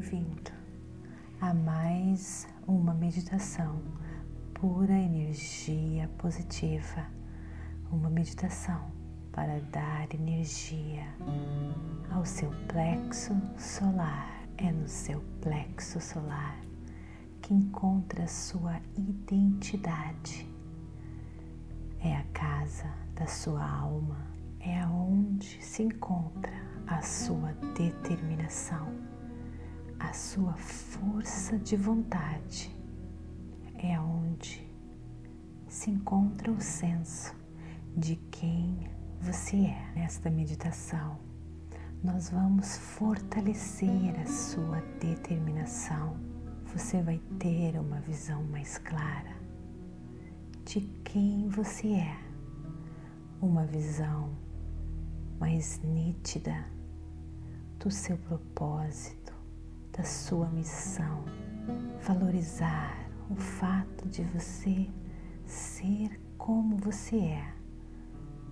bem-vindo a mais uma meditação pura energia positiva, uma meditação para dar energia ao seu plexo solar. É no seu plexo solar que encontra sua identidade. É a casa da sua alma, é aonde se encontra a sua determinação, a sua força de vontade. É onde se encontra o senso de quem você é. Nesta meditação, nós vamos fortalecer a sua determinação. Você vai ter uma visão mais clara de quem você é, uma visão mais nítida do seu propósito, da sua missão, valorizar o fato de você ser como você é,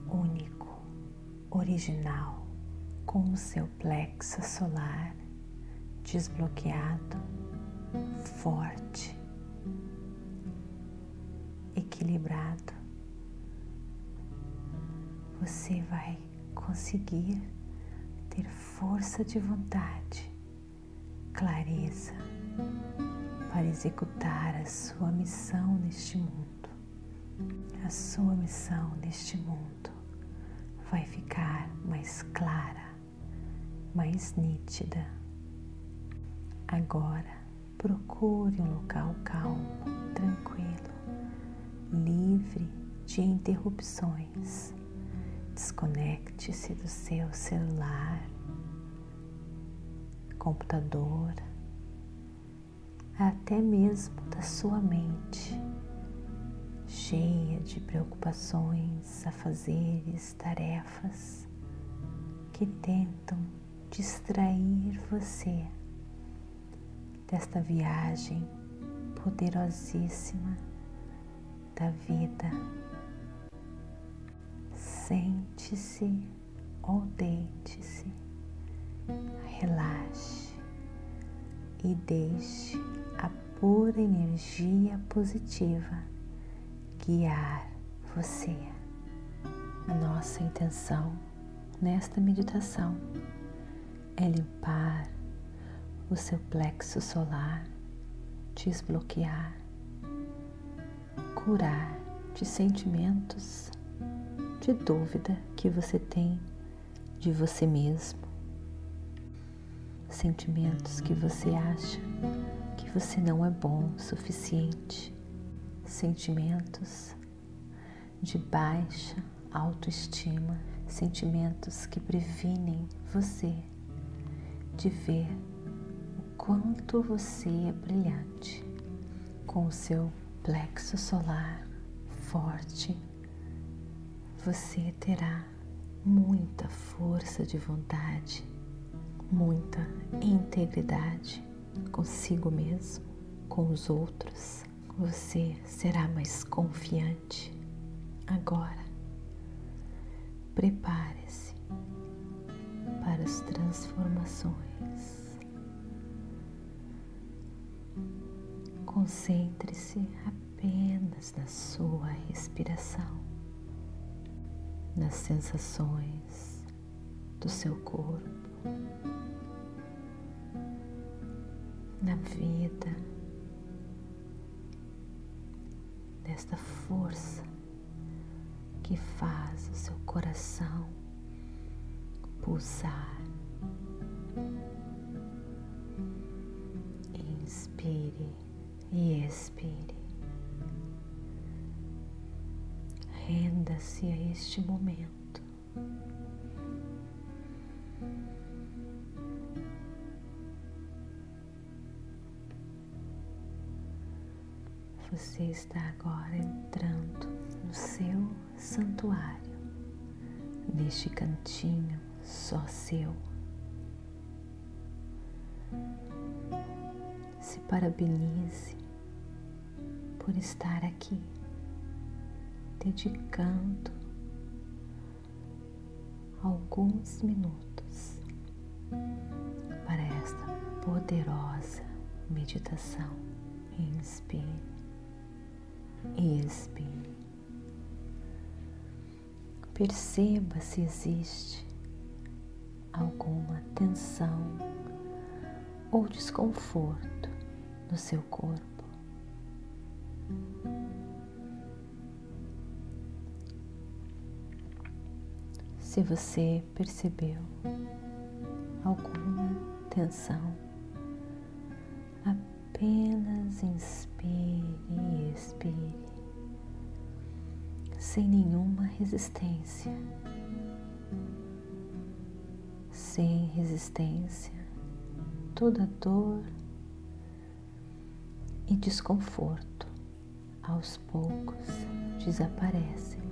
único, original, com o seu plexo solar desbloqueado, forte, equilibrado. Você vai conseguir ter força de vontade, clareza para executar a sua missão neste mundo. A sua missão neste mundo vai ficar mais clara, mais nítida. Agora, procure um local calmo, tranquilo, livre de interrupções Desconecte-se do seu celular, computador, até mesmo da sua mente, cheia de preocupações, afazeres, tarefas que tentam distrair você desta viagem poderosíssima da vida. Sente-se ou deite-se, relaxe e deixe a pura energia positiva guiar você. A nossa intenção nesta meditação é limpar o seu plexo solar, desbloquear, curar de sentimentos de dúvida que você tem de você mesmo, sentimentos que você acha que você não é bom o suficiente, sentimentos de baixa autoestima, sentimentos que previnem você de ver o quanto você é brilhante com o seu plexo solar forte. Você terá muita força de vontade, muita integridade consigo mesmo, com os outros. Você será mais confiante. Agora, prepare-se para as transformações. Concentre-se apenas na sua respiração nas sensações do seu corpo, na vida, desta força que faz o seu coração pulsar. Inspire e expire. Renda-se a este momento. Você está agora entrando no seu santuário, neste cantinho só seu. Se parabenize por estar aqui dedicando alguns minutos para esta poderosa meditação. Inspire e expire. Perceba se existe alguma tensão ou desconforto no seu corpo. Se você percebeu alguma tensão, apenas inspire e expire, sem nenhuma resistência. Sem resistência, toda dor e desconforto aos poucos desaparecem.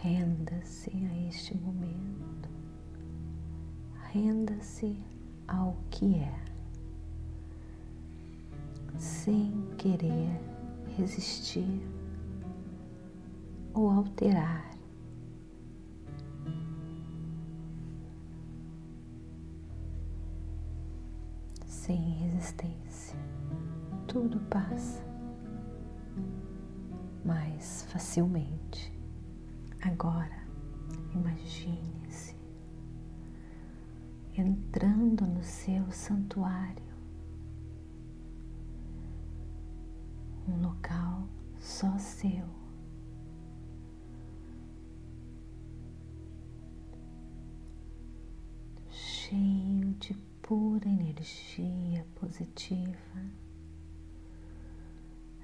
Renda-se a este momento, renda-se ao que é, sem querer resistir ou alterar. Sem resistência, tudo passa mais facilmente. Agora, imagine-se entrando no seu santuário, um local só seu. Cheio de pura energia positiva,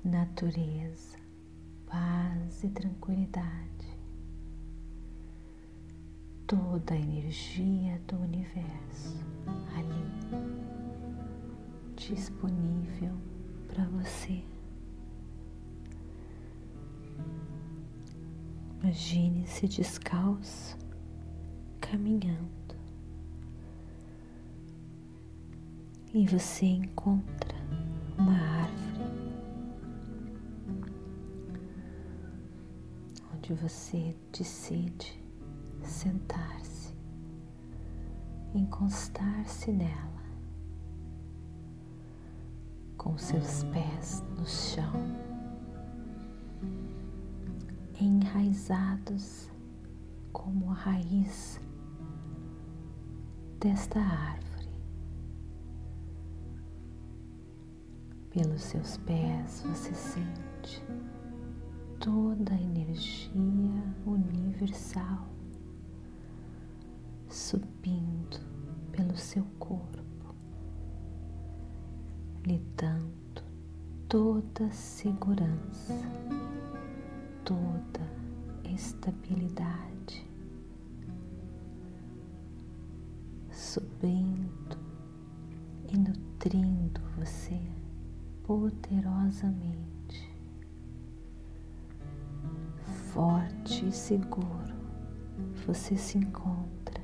natureza, paz e tranquilidade toda a energia do universo ali disponível para você. Imagine-se descalço, caminhando, e você encontra uma árvore onde você decide sentar-se, encostar-se nela, com seus pés no chão, enraizados como a raiz desta árvore. Pelos seus pés você sente toda a energia universal subindo pelo seu corpo, lhe dando toda segurança, toda estabilidade, subindo e nutrindo você poderosamente, forte e seguro, você se encontra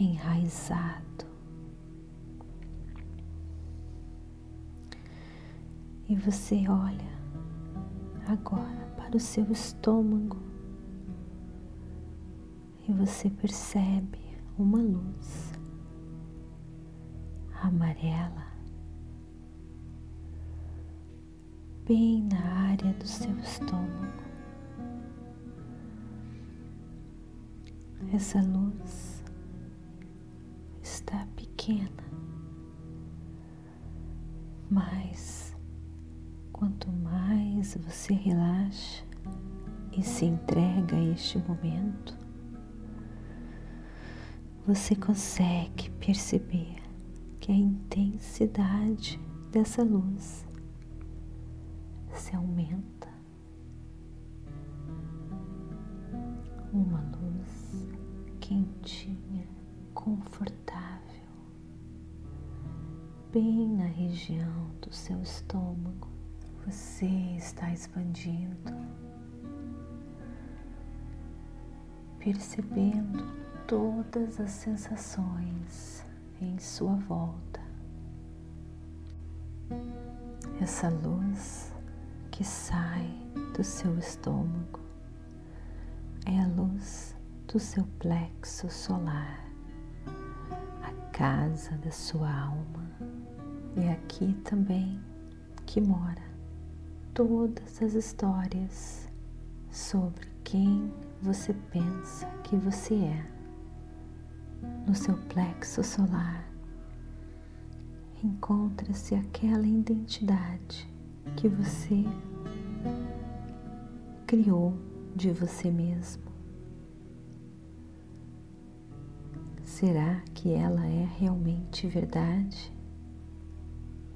enraizado. E você olha agora para o seu estômago e você percebe uma luz amarela bem na área do seu estômago. Essa luz está pequena, mas quanto mais você relaxa e se entrega a este momento, você consegue perceber que a intensidade dessa luz se aumenta. Uma luz quentinha, confortável bem na região do seu estômago. Você está expandindo, percebendo todas as sensações em sua volta. Essa luz que sai do seu estômago é a luz do seu plexo solar casa da sua alma. E aqui também que mora todas as histórias sobre quem você pensa que você é no seu plexo solar. Encontra-se aquela identidade que você criou de você mesmo. Será que ela é realmente verdade?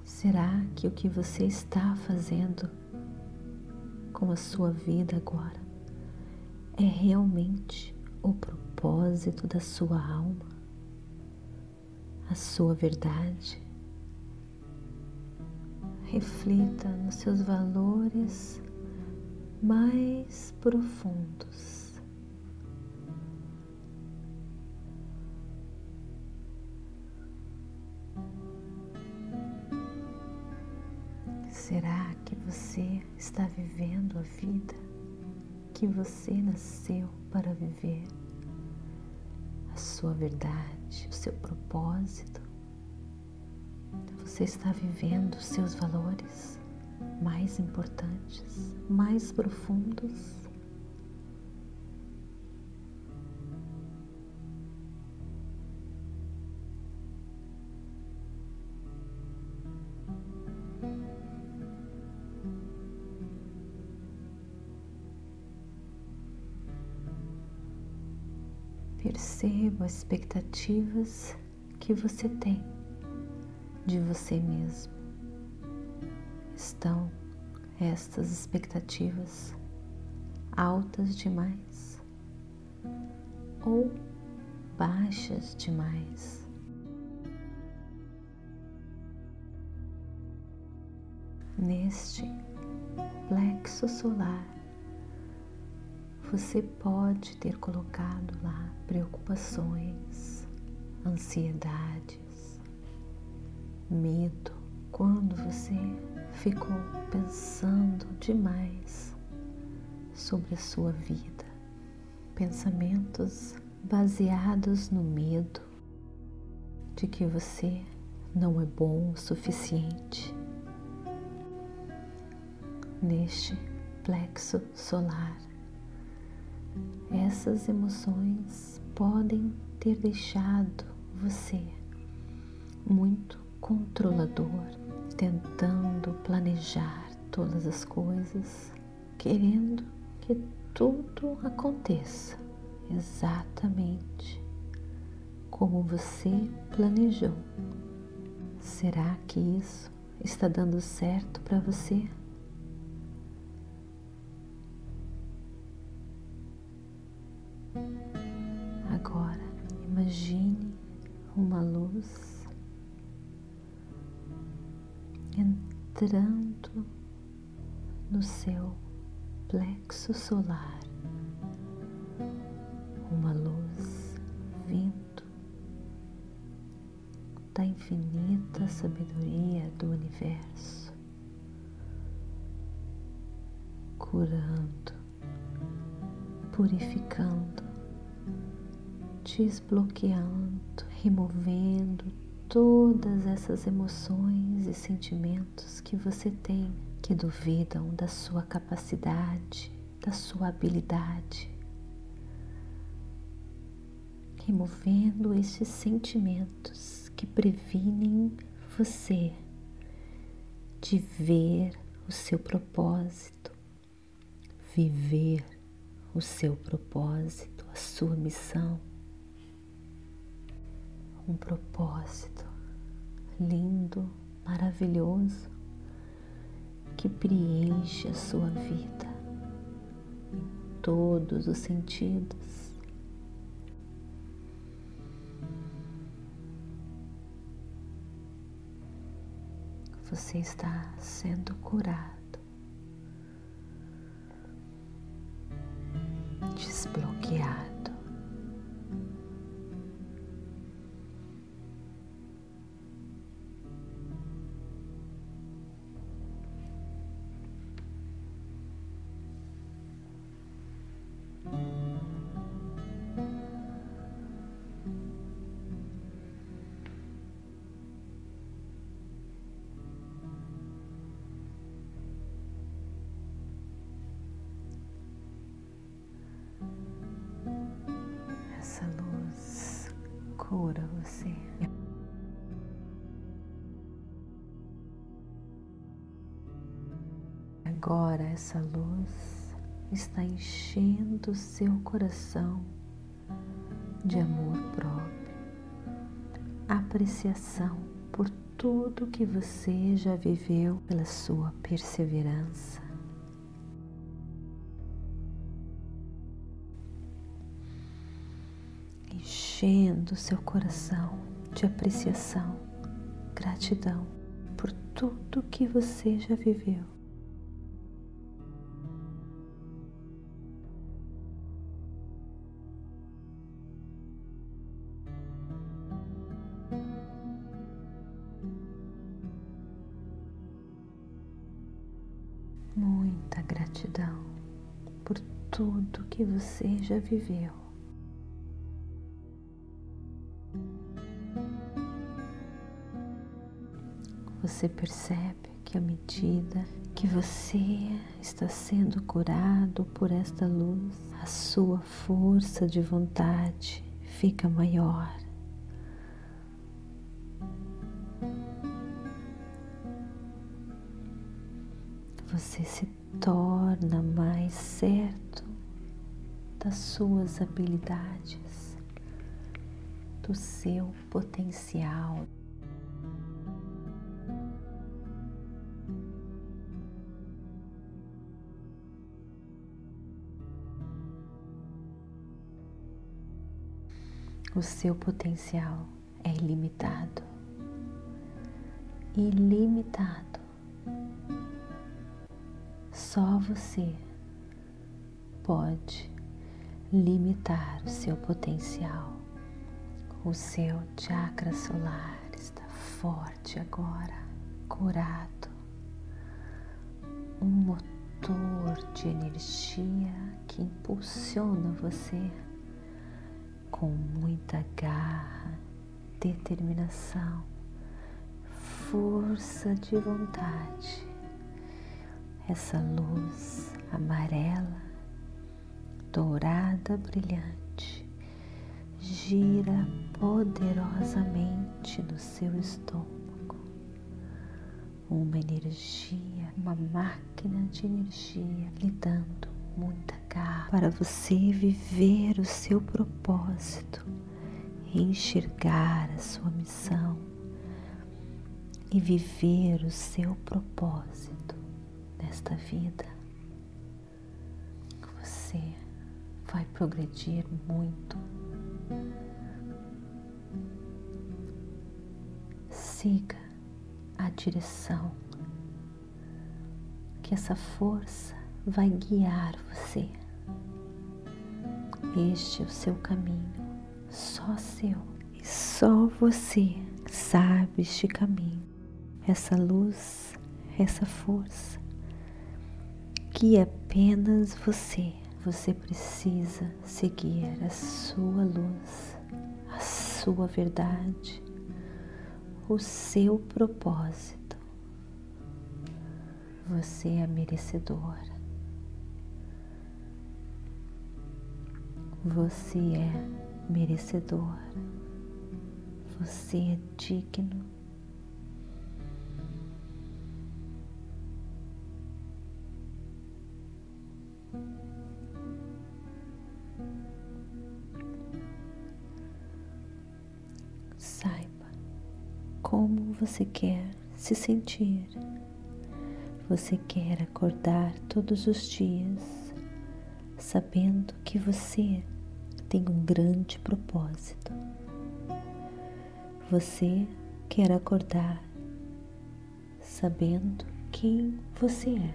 Será que o que você está fazendo com a sua vida agora é realmente o propósito da sua alma, a sua verdade? Reflita nos seus valores mais profundos. Será você está vivendo a vida que você nasceu para viver? A sua verdade, o seu propósito? Você está vivendo os seus valores mais importantes, mais profundos? Perceba as expectativas que você tem de você mesmo. Estão estas expectativas altas demais ou baixas demais? Neste plexo solar você pode ter colocado lá preocupações, ansiedades, medo, quando você ficou pensando demais sobre a sua vida, pensamentos baseados no medo de que você não é bom o suficiente. Neste plexo solar, essas emoções podem ter deixado você muito controlador, tentando planejar todas as coisas, querendo que tudo aconteça exatamente como você planejou. Será que isso está dando certo para você? Agora, imagine uma luz entrando no seu plexo solar, uma luz vindo da infinita sabedoria do universo, curando, purificando desbloqueando, removendo todas essas emoções e sentimentos que você tem que duvidam da sua capacidade, da sua habilidade. Removendo esses sentimentos que previnem você de ver o seu propósito, viver o seu propósito, a sua missão um propósito lindo, maravilhoso que preenche a sua vida em todos os sentidos. Você está sendo curado, cura você. Agora essa luz está enchendo seu coração de amor próprio, apreciação por tudo que você já viveu pela sua perseverança. Enchendo seu coração de apreciação, gratidão por tudo que você já viveu. muita gratidão por tudo que você já viveu. Você percebe que à medida que você está sendo curado por esta luz, a sua força de vontade fica maior. você se torna mais certo das suas habilidades, do seu potencial. O seu potencial é ilimitado. Ilimitado. Só você pode limitar o seu potencial. O seu chakra solar está forte agora, curado. Um motor de energia que impulsiona você com muita garra, determinação, força de vontade essa luz amarela, dourada, brilhante, gira poderosamente no seu estômago. Uma energia, uma máquina de energia lhe dando muita garra para você viver o seu propósito, enxergar a sua missão e viver o seu propósito nesta vida, você vai progredir muito. Siga a direção que essa força vai guiar você. Este é o seu caminho, só seu, e só você sabe este caminho, essa luz, essa força que apenas você, você precisa seguir a sua luz, a sua verdade, o seu propósito. Você é merecedor. Você é merecedor. Você é digno Saiba como você quer se sentir. Você quer acordar todos os dias sabendo que você tem um grande propósito. Você quer acordar sabendo quem você é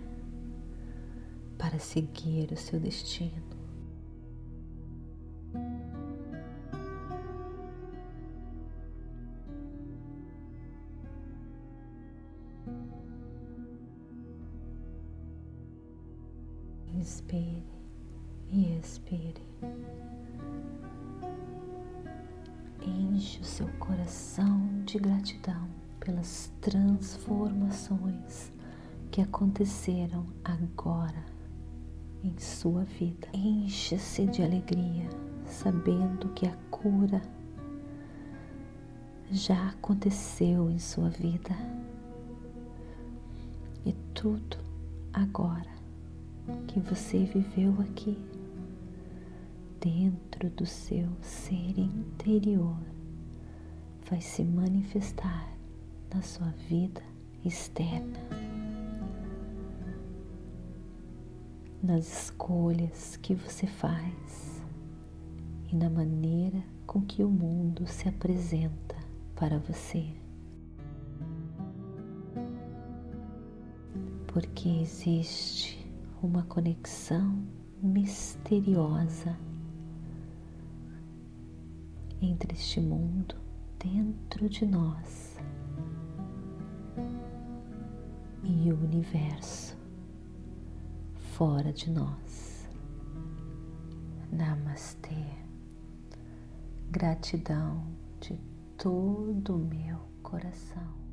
para seguir o seu destino. Pelas transformações que aconteceram agora em sua vida. Encha-se de alegria, sabendo que a cura já aconteceu em sua vida. E tudo agora que você viveu aqui, dentro do seu ser interior, vai se manifestar na sua vida externa, nas escolhas que você faz e na maneira com que o mundo se apresenta para você. Porque existe uma conexão misteriosa entre este mundo dentro de nós o universo fora de nós. Namastê. Gratidão de todo o meu coração.